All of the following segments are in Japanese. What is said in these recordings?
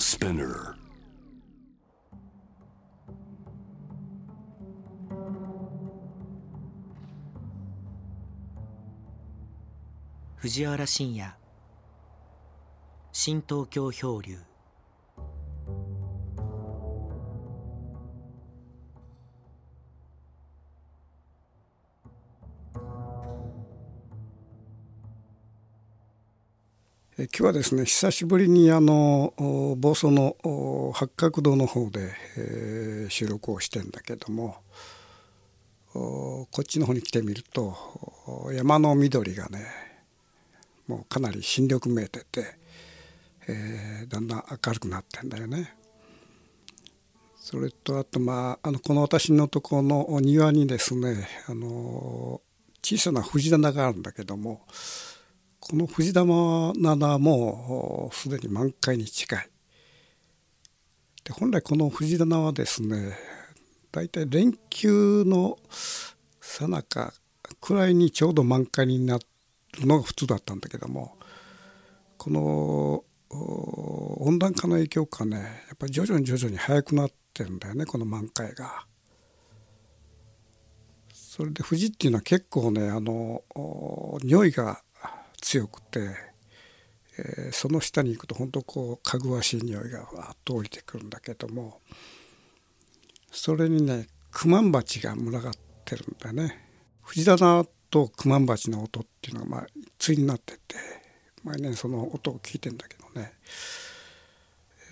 Spinner. 藤原信也新東京漂流今日はですね久しぶりにあの房総の八角堂の方で、えー収録をしてんだけどもこっちの方に来てみると山の緑がねもうかなり新緑めいてて、えーだんだん明るくなってんだよね。それとあとまああのこの私のとこの庭にですねあの小さな藤棚があるんだけどもこの藤棚はもすでに満開に近い。で本来この藤棚はですね大体連休のさなかくらいにちょうど満開になるのが普通だったんだけどもこの温暖化の影響かねやっぱり徐々に徐々に早くなってるんだよねこの満開が。それで藤っていうのは結構ねあの匂いが強くて、えーその下に行くと本当こうかぐわしい匂いがわっと降りてくるんだけどもそれにねクマンバチが群がってるんだね。藤棚とクマンバチの音っていうのがまあ対になってて毎年その音を聞いてんだけどね、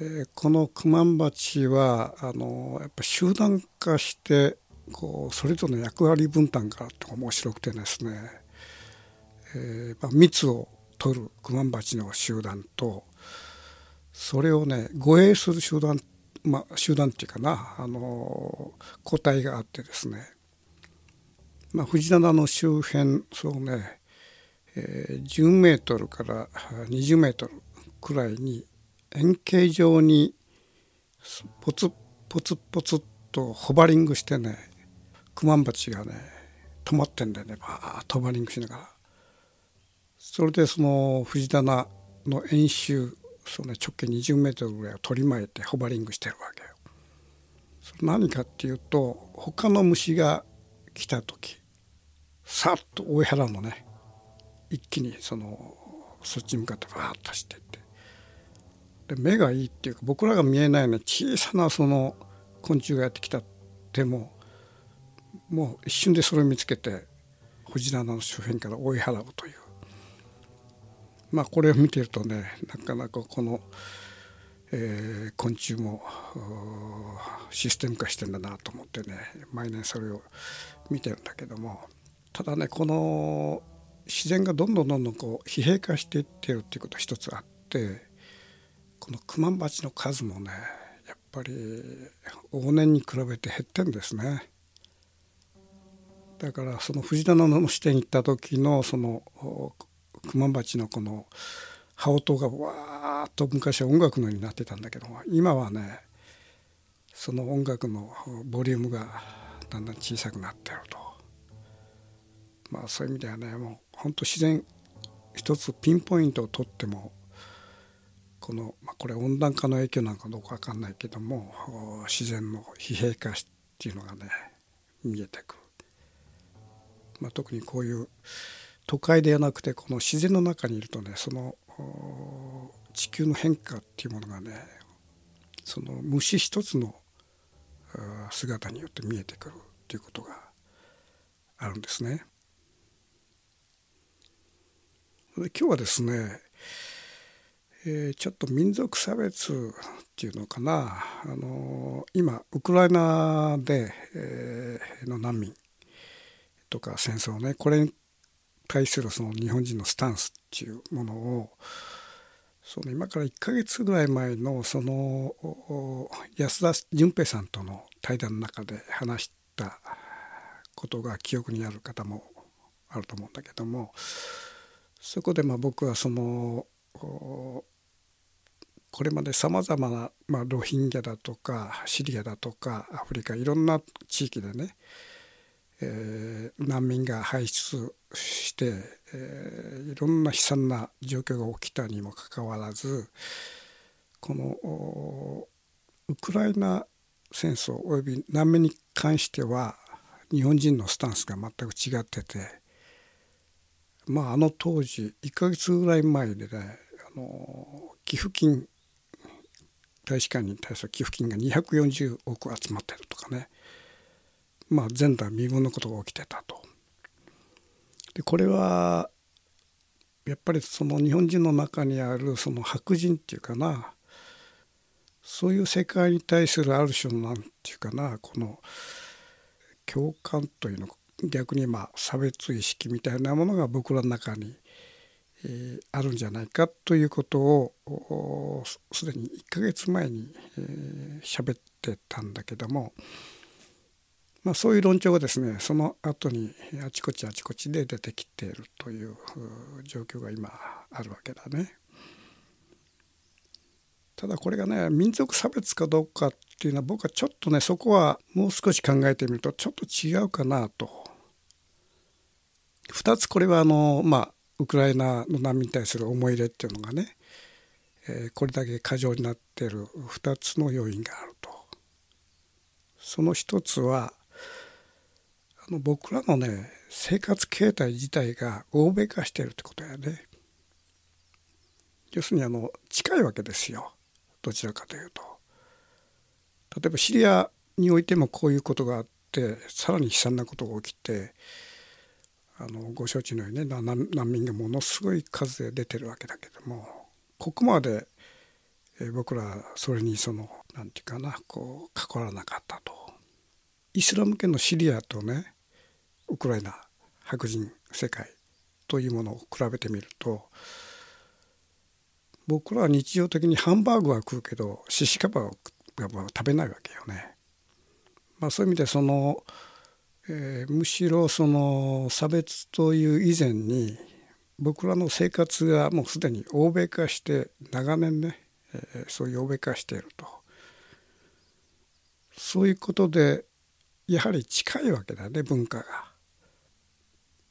えーこのクマンバチはあのやっぱ集団化してこうそれぞれの役割分担があって面白くてですね。えーまあ、蜜を取るクマンバチの集団とそれをね護衛する集団まあ集団っていうかなあの個体があってですね、まあ、藤棚の周辺そうね、えー10メートルから20メートルくらいに円形状にポツポツポツっとホバリングしてねクマンバチがね止まってんだよねバーッとホバリングしながら。それでその藤棚の円周その直径20メートルぐらいを取り巻いてホバリングしてるわけよ。それ何かっていうと他の虫が来た時さっと追い払うのね一気にそのそっちに向かってバーッと走っていってで目がいいっていうか僕らが見えないような小さなその昆虫がやってきたでももう一瞬でそれを見つけて藤棚の周辺から追い払うという。まあこれを見てるとねなかなかこの、えー昆虫もシステム化してんだなと思ってね毎年それを見てるんだけどもただねこの自然がどんどんどんどんこう疲弊化していってるっていうことが一つあってこのクマンバチの数もねやっぱり往年に比べて減ってんですね。だからその藤棚の支店に行った時のそのおクマンバチのこの羽音がわーっと昔は音楽のようになってたんだけど今はねその音楽のボリュームがだんだん小さくなってるとまあそういう意味ではねもう本当自然一つピンポイントを取ってもこの、まあ、これ温暖化の影響なのかどうか分かんないけども自然の疲弊化っていうのがね見えてくる。まあ、特にこういう都会ではなくてこの自然の中にいるとねその地球の変化っていうものがねその虫一つの姿によって見えてくるっていうことがあるんですね。で今日はですね、えーちょっと民族差別っていうのかなあの今ウクライナで、えーの難民とか戦争ねこれに対するその日本人のスタンスっていうものをその今から1ヶ月ぐらい前のその安田純平さんとの対談の中で話したことが記憶にある方もあると思うんだけどもそこでまあ僕はそのこれまでさまざまな、ま、ロヒンギャだとかシリアだとかアフリカいろんな地域でねえー難民が輩出して、えーいろんな悲惨な状況が起きたにもかかわらずこのウクライナ戦争および難民に関しては日本人のスタンスが全く違っててまああの当時1ヶ月ぐらい前でねあの寄付金大使館に対する寄付金が240億集まってるとかね。まあ前代未聞のことが起きてたと。でこれはやっぱりその日本人の中にあるその白人っていうかなそういう世界に対するある種の何て言うかなこの共感というの逆にまあ差別意識みたいなものが僕らの中に、えー、あるんじゃないかということをすでに1ヶ月前に喋、えー、ってたんだけども、まあ、そういう論調がですねその後にあちこちあちこちで出てきているという状況が今あるわけだね。ただこれがね民族差別かどうかっていうのは僕はちょっとねそこはもう少し考えてみるとちょっと違うかなと。2つこれはあのまあウクライナの難民に対する思い入れっていうのがね、えー、これだけ過剰になっている2つの要因があると。その一つはの僕らのね生活形態自体が欧米化してるってことやね。要するにあの近いわけですよ。どちらかというと例えばシリアにおいてもこういうことがあってさらに悲惨なことが起きてあのご承知のようにね難民がものすごい数で出てるわけだけどもここまで、僕らそれにその何て言うかなこう関わらなかったと。イスラム圏のシリアとねウクライナ白人世界というものを比べてみると僕らは日常的にハンバーグは食うけどシシカバは食べないわけよね。まあ、そういう意味でその、えー、むしろその差別という以前に僕らの生活がもうすでに欧米化して長年ね、えー、そういう欧米化しているとそういうことでやはり近いわけだね文化が。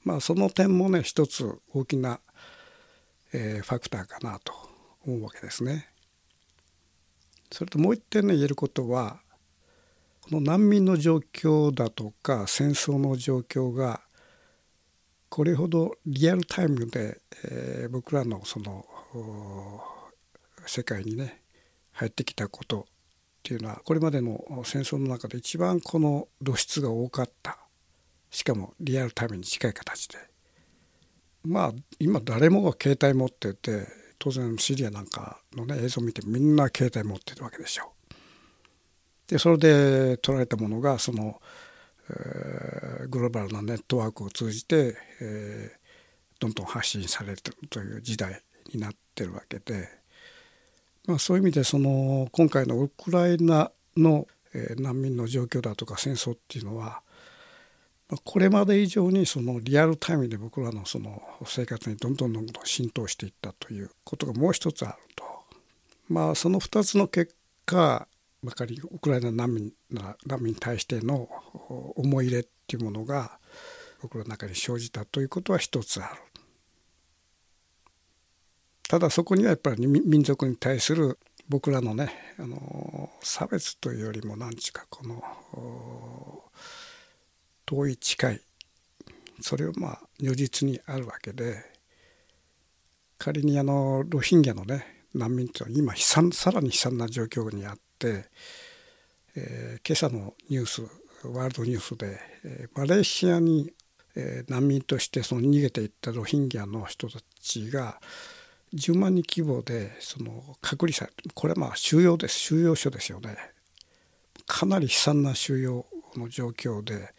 まあその点もね一つ大きな、えー、ファクターかなと思うわけですね。それともう一点ね言えることはこの難民の状況だとか戦争の状況がこれほどリアルタイムで、えー、僕らのその世界にね入ってきたことっていうのはこれまでの戦争の中で一番この露出が多かったしかもリアルタイムに近い形でまあ今誰もが携帯持ってて当然シリアなんかのね映像を見てみんな携帯持ってるわけでしょう。でそれで撮られたものがその、えー、グローバルなネットワークを通じて、えー、どんどん発信されるという時代になってるわけで、まあ、そういう意味でその今回のウクライナの、えー、難民の状況だとか戦争っていうのはこれまで以上にそのリアルタイムで僕らのその生活にどんどんどんどん浸透していったということがもう一つあるとまあその2つの結果ばかりウクライナ難民難民に対しての思い入れっていうものが僕らの中に生じたということは一つある。ただそこにはやっぱり民族に対する僕らのねあの差別というよりも何ちかこの遠い近い。それはまあ如実にあるわけで仮にあのロヒンギャのね難民というのは今悲惨さらに悲惨な状況にあって、えー、今朝のニュースワールドニュースで、えー、マレーシアに、えー、難民としてその逃げていったロヒンギャの人たちが10万人規模でその隔離されてこれはまあ収容です。収容所ですよね。かなり悲惨な収容の状況で、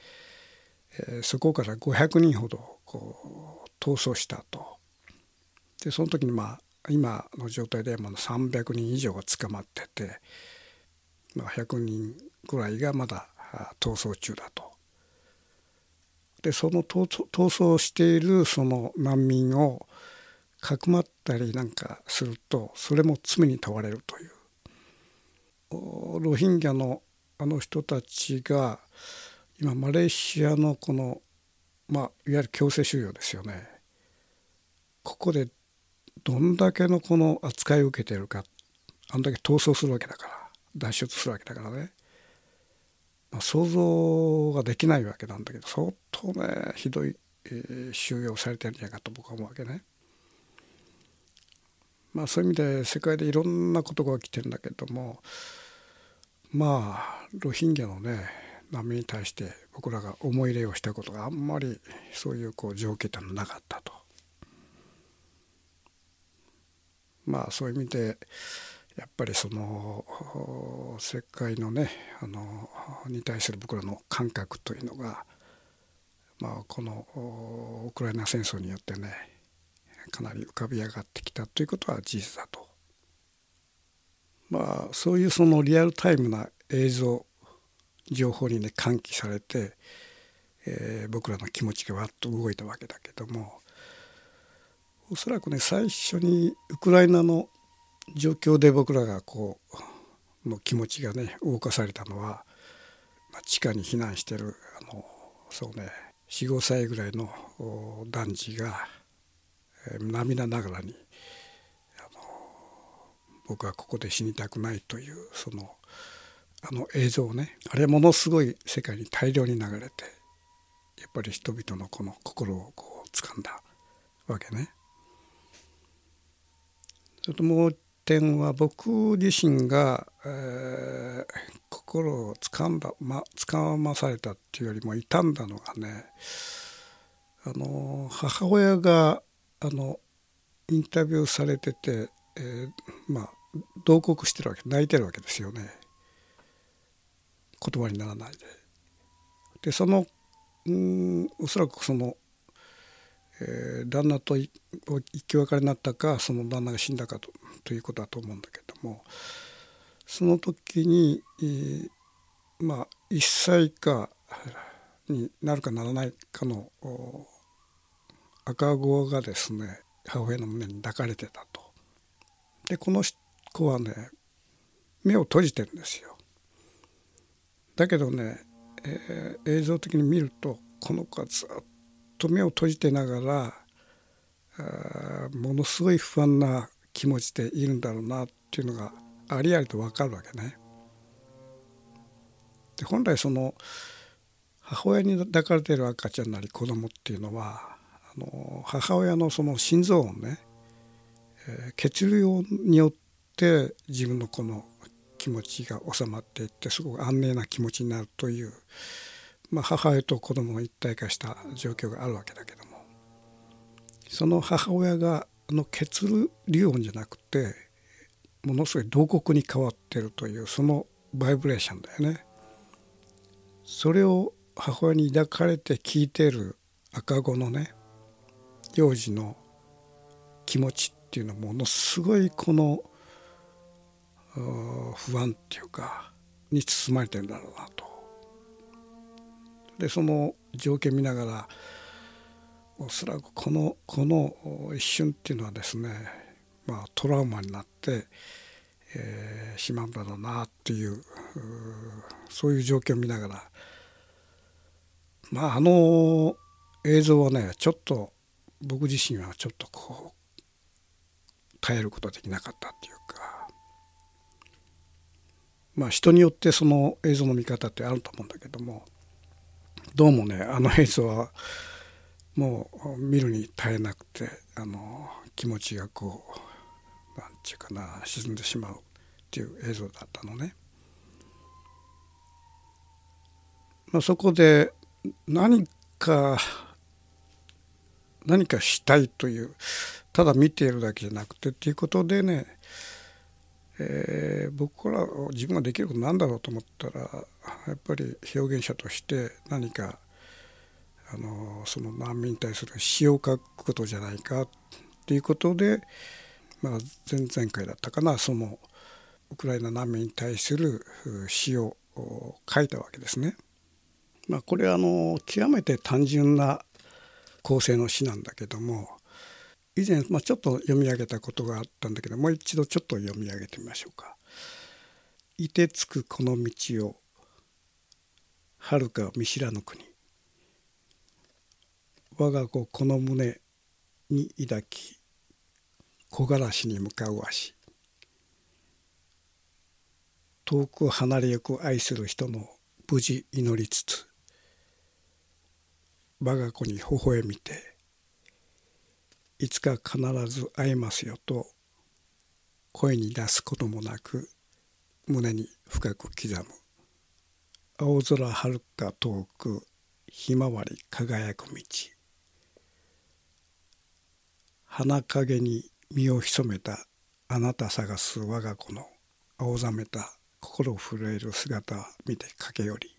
そこから500人ほどこう逃走したとでその時にまあ今の状態でまだ300人以上が捕まってて、まあ、100人ぐらいがまだ逃走中だと。でその逃走しているその難民をかくまったりなんかするとそれも罪に問われるというロヒンギャのあの人たちが今マレーシアのこの、まあ、いわゆる強制収容ですよねここでどんだけのこの扱いを受けているかあんだけ逃走するわけだから脱出するわけだからね、まあ、想像ができないわけなんだけど相当ねひどい、えー、収容されてるんじゃないかと僕は思うわけね。まあそういう意味で世界でいろんなことが起きてるんだけどもまあロヒンギャのね難民に対して僕らが思い入れをしたことがあんまりそういうこう条件ってのなかったと。まあそういう意味でやっぱりその世界のねあのに対する僕らの感覚というのが、まあ、このウクライナ戦争によってねかなり浮かび上がってきたということは事実だと。まあそういうそのリアルタイムな映像情報にね喚起されて、えー、僕らの気持ちがわっと動いたわけだけどもおそらくね最初にウクライナの状況で僕らがこうの気持ちがね動かされたのは、まあ、地下に避難してるあのそうね45歳ぐらいの男児が、えー、涙ながらにあの僕はここで死にたくないというそのあの映像ねあれものすごい世界に大量に流れてやっぱり人々のこの心をこう掴んだわけね。それともう点は僕自身が、えー、心を掴んだ、ま、掴まされたっていうよりも傷んだのがねあの母親があのインタビューされてて、えー、まあ同国してるわけ泣いてるわけですよね言葉にならないで。でそのうんおそらくそのえー、旦那と生き別れになったかその旦那が死んだかとということだと思うんだけどもその時に、えー、まあ1歳以下になるかならないかの赤子がですね母親の胸に抱かれてたと。でこの子はね目を閉じてるんですよ。だけどね、えー、映像的に見るとこの子はずっと目を閉じてながらものすごい不安な気持ちでいるんだろうなっていうのがありありと分かるわけね。で本来その母親に抱かれている赤ちゃんなり子供っていうのはあの母親のその心臓音ね、えー、血流によって自分のこの気持ちが収まっていってすごく安寧な気持ちになるというまあ、母親と子供が一体化した状況があるわけだけどもその母親がの血流音じゃなくてものすごい同国に変わってるというそのバイブレーションだよね。それを母親に抱かれて聞いてる赤子のね幼児の気持ちっていうのはものすごいこの不安っていうかに包まれてるんだろうなと。でその条件見ながらおそらくこのこの一瞬っていうのはですねまあトラウマになって、えー、しまうんだろうなっていうそういう状況を見ながらまああの映像はねちょっと僕自身はちょっとこう耐えることができなかったっていうかまあ人によってその映像の見方ってあると思うんだけどもどうもねあの映像はもう見るに耐えなくてあの気持ちがこう何て言うかな沈んでしまうっていう映像だったのね。まあ、そこで何か何かしたいというただ見ているだけじゃなくてっていうことでねえー、僕ら自分ができることなんだろうと思ったらやっぱり表現者として何かあのその難民に対する詩を書くことじゃないかっていうことで、まあ、前々回だったかなそのウクライナ難民に対する詩を書いたわけですね。まあ、これはあの極めて単純な構成の詩なんだけども以前、まあ、ちょっと読み上げたことがあったんだけどもう一度ちょっと読み上げてみましょうか。いてつくこの道を遥か見知らぬ国我が子この胸に抱き木枯らしに向かう足遠く離れゆく愛する人の無事祈りつつ我が子に微笑みていつか必ず会えますよと声に出すこともなく胸に深く刻む。青空はるか遠くひまわり輝く道。花陰に身を潜めたあなた探す我が子の青ざめた心震える姿を見て駆け寄り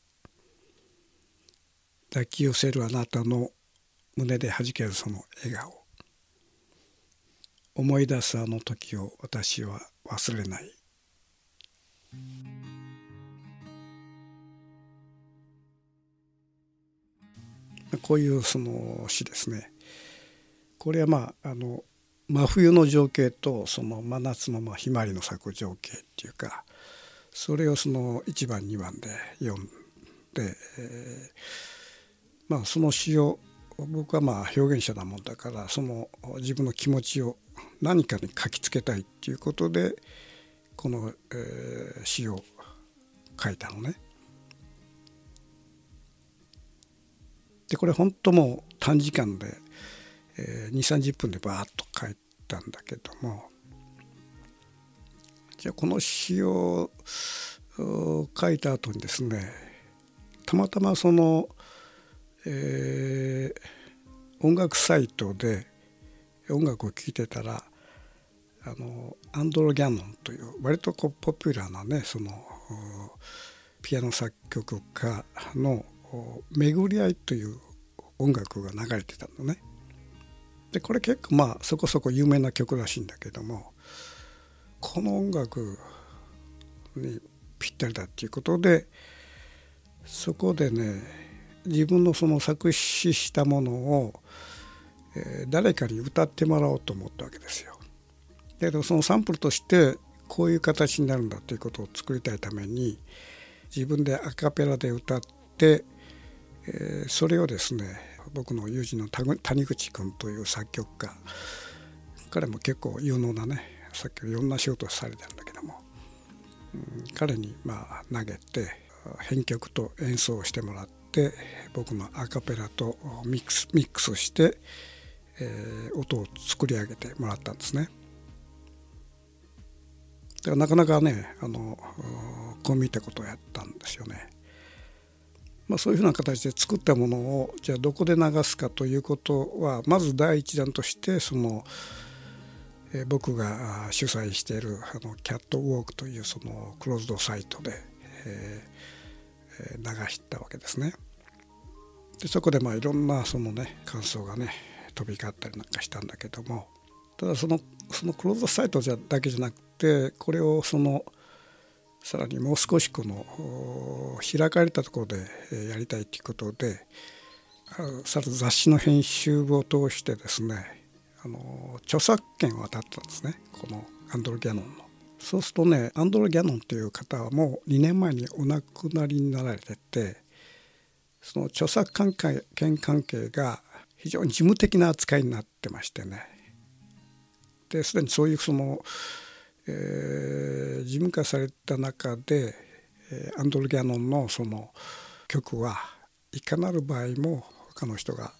抱き寄せるあなたの胸で弾けるその笑顔。思い出すあの時を私は忘れない。こういうその詩ですね。これはまああの真冬の情景とその真夏のまあひまわりの咲く情景っていうかそれをその1番2番で読んで、えー、まあその詩を僕はまあ表現者なもんだからその自分の気持ちを何かに書きつけたいっていうことでこの、えー、詩を書いたのね。でこれ本当もう短時間で、えー、2 3 0分でバーッと書いたんだけどもじゃあこの詩を書いた後にですねたまたまその、えー、音楽サイトで音楽を聴いてたらあのアンドロ・ギャノンという割とこうポピュラーなねそのピアノ作曲家の「巡り合い」という音楽が流れてたのね。でこれ結構まあそこそこ有名な曲らしいんだけどもこの音楽にぴったりだっていうことでそこでね自分のその作詞したものを、誰かに歌ってもらおうと思ったわけですよ。だけどそのサンプルとしてこういう形になるんだということを作りたいために自分でアカペラで歌って、それをですね僕の友人の谷口君という作曲家彼も結構有能なねさっきいろんな仕事をされてるんだけども、うん、彼にまあ投げて編曲と演奏をしてもらって僕のアカペラとミックスミックスして、え、音を作り上げてもらったんですね。だからなかなかねあのこう見たことをやったんですよね。まあ、そういうふうな形で作ったものをじゃあどこで流すかということはまず第一弾としてその、えー、僕が主催しているあのキャットウォークというそのクローズドサイトで、えー、流したわけですね。でそこでまあいろんなそのね感想がね飛び交ったりなんかしたんだけどもただそのそのクローズドサイトじゃだけじゃなくてこれをそのさらにもう少しこの開かれたところでやりたいということでさらに雑誌の編集を通してですねあの著作権を渡ったんですねこのアンドロ・ギャノンの。そうするとねアンドロ・ギャノンという方はもう2年前にお亡くなりになられててその著作権関係が非常に事務的な扱いになってましてねですでにそういうそのえー、事務化された中で、アンドル・ギャノンのその曲はいかなる場合も他の人が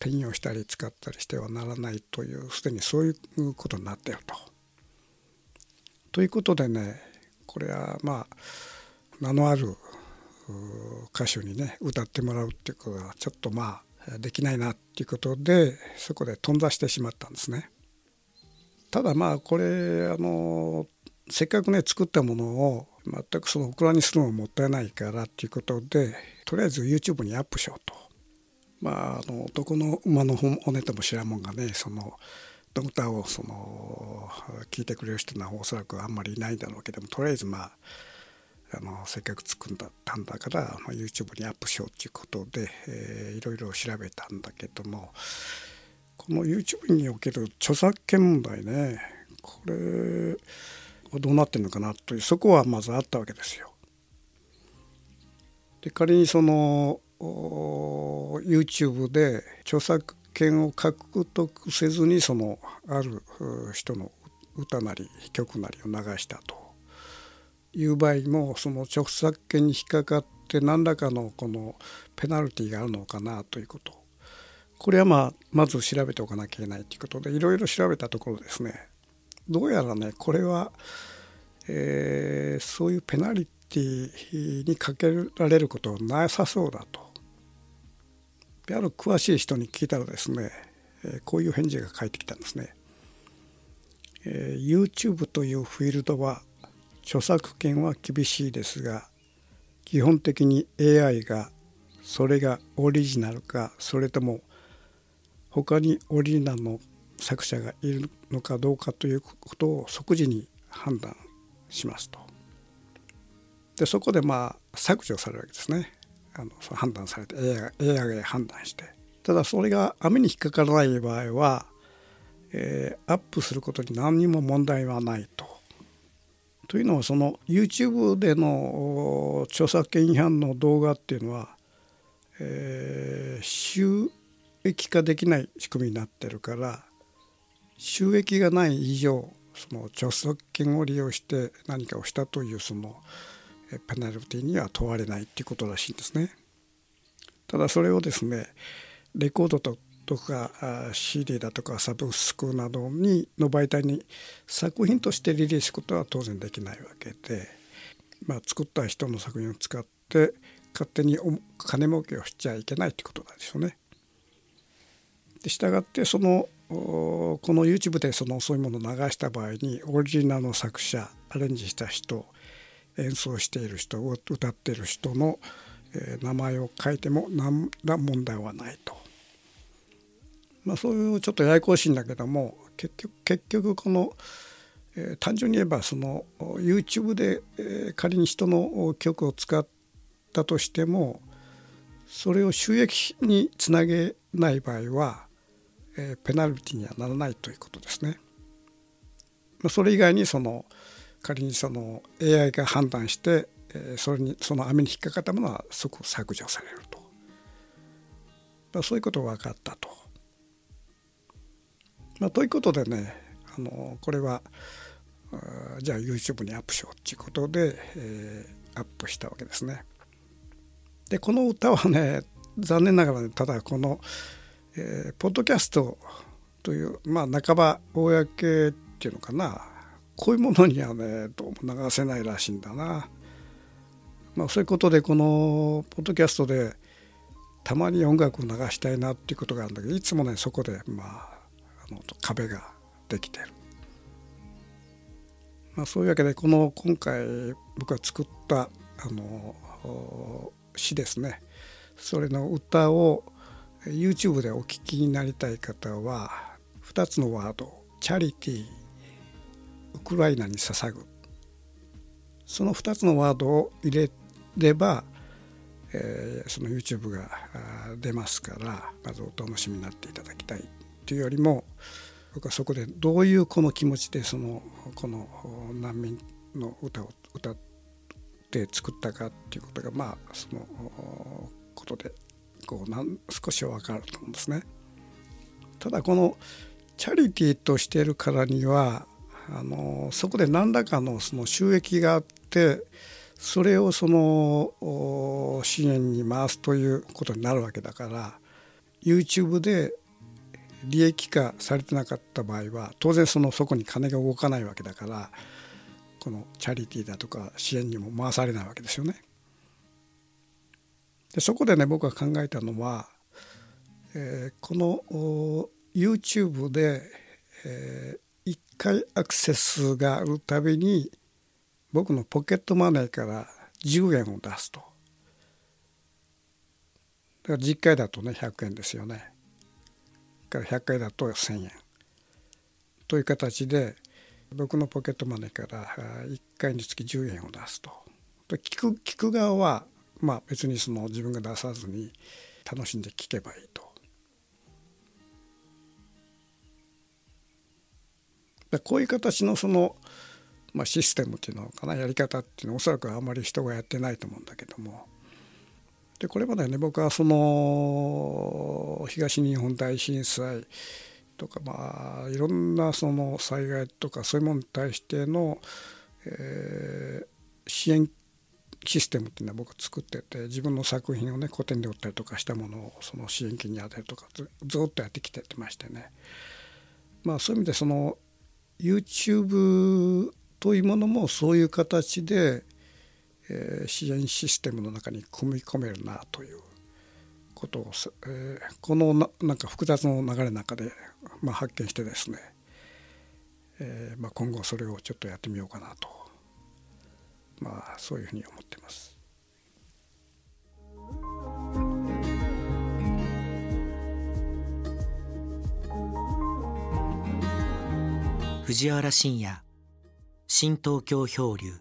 転用したり使ったりしてはならないというすでにそういうことになっていると。ということでねこれはまあ名のある歌手にね歌ってもらうっていうことはちょっとまあできないなっていうことでそこで頓挫してしまったんですね。ただまあこれあのせっかくね作ったものを全くそのオクラにするのももったいないからっていうことでとりあえず YouTube にアップしようと。まあ、あの男の馬の骨とも知らんもんがねそのドクターをその聞いてくれる人はおそらくあんまりいないんだろうけどもとりあえずまああのせっかく作ったんだから、まあ、YouTube にアップしようっていうことで、えー、いろいろ調べたんだけどもこの YouTube における著作権問題ねこれはどうなってるのかなというそこはまずあったわけですよ。で仮にその YouTube で著作権を獲得せずにそのある人の歌なり曲なりを流したという場合もその著作権に引っかかって何らかのこのペナルティがあるのかなということこれはまあまず調べておかなきゃいけないということでいろいろ調べたところですねどうやらねこれは、えー、そういうペナルティにかけられることはなさそうだと。ある詳しい人に聞いたらですね、えこういう返事が返ってきたんですね。えー、YouTube というフィールドは著作権は厳しいですが基本的に AI がそれがオリジナルかそれとも他にオリジナルの作者がいるのかどうかということを即時に判断しますと。でそこでまあ削除されるわけですねあのそ判断されて AI が AI が判断してただそれが網に引っかからない場合は、えー、アップすることに何にも問題はないと。というのはその YouTube での著作権違反の動画っていうのは、えー、収益化できない仕組みになってるから収益がない以上その著作権を利用して何かをしたというそのペナルティには問われないっていうことらしいんですね。ただそれをですねレコードととか CD だとかサブスクなどにの媒体に作品としてリリースすることは当然できないわけで、まあ、作った人の作品を使って勝手に金儲けをしちゃいけないってことなんですよね。で従ってそのこの YouTube でそのそういうものを流した場合にオリジナルの作者アレンジした人演奏している人歌っている人の名前を書いても何ら問題はないと。まあ、そういうちょっとややこしいんだけども結局結局この、えー、単純に言えばその YouTube で、えー、仮に人の曲を使ったとしてもそれを収益につなげない場合はえペナルティにはならないということですね。まあそれ以外にその仮にその AI が判断してそれにその網に引っかかったものは即削除されるとそういうことが分かったと。まあ、ということでねあのこれはじゃあ YouTube にアップしようっていうことで、えー、アップしたわけですね。でこの歌はね残念ながら、ね、ただこのえー、ポッドキャストというまあ半ば公っていうのかなこういうものにはねどうも流せないらしいんだな。まあ、そういうことでこのポッドキャストでたまに音楽を流したいなっていうことがあるんだけどいつもねそこでまああの壁ができてる。まあ、そういうわけでこの今回僕が作ったあの詩ですね。それの歌を YouTube でお聴きになりたい方は2つのワード「チャリティー」「ウクライナに捧ぐ」その2つのワードを入れれば、えー、その YouTube が出ますからまずお楽しみになっていただきたい。というよりも僕はそこでどういうこの気持ちでそのこの難民の歌を歌って作ったかっていうことがまあそのことでこうなん少しは分かると思うんですね。ただこのチャリティーとしているからにはあのそこで何らかのその収益があってそれをその支援に回すということになるわけだから YouTube で利益化されてなかった場合は当然そのそこに金が動かないわけだからこのチャリティーだとか支援にも回されないわけですよね。でそこでね僕が考えたのは、えー、この YouTube で、えー、1回アクセスがあるたびに僕のポケットマネーから10円を出すと。だから10回だとね100円ですよね。から100回だと1,000円。という形で僕のポケットマネーから1回につき10円を出すと。聞く聞く側はまあ別にその自分が出さずに楽しんで聴けばいいと。こういう形のその、まあ、システムっていうのかなやり方っていうのはおそらくあんまり人がやってないと思うんだけどもでこれまでね僕はその東日本大震災とかまあいろんなその災害とかそういうものに対しての、えー支援システムっていうのは僕作ってて自分の作品をね古典で売ったりとかしたものをその支援金に充てるとかずずっとやってきててましてね。まあそういう意味でその YouTube というものもそういう形で、えー、支援システムの中に組み込めるなということを、えー、このななんか複雑の流れの中で、まあ、発見してですね、えーまあ、今後それをちょっとやってみようかなと、まあ、そういうふうに思っています。藤原信也新東京漂流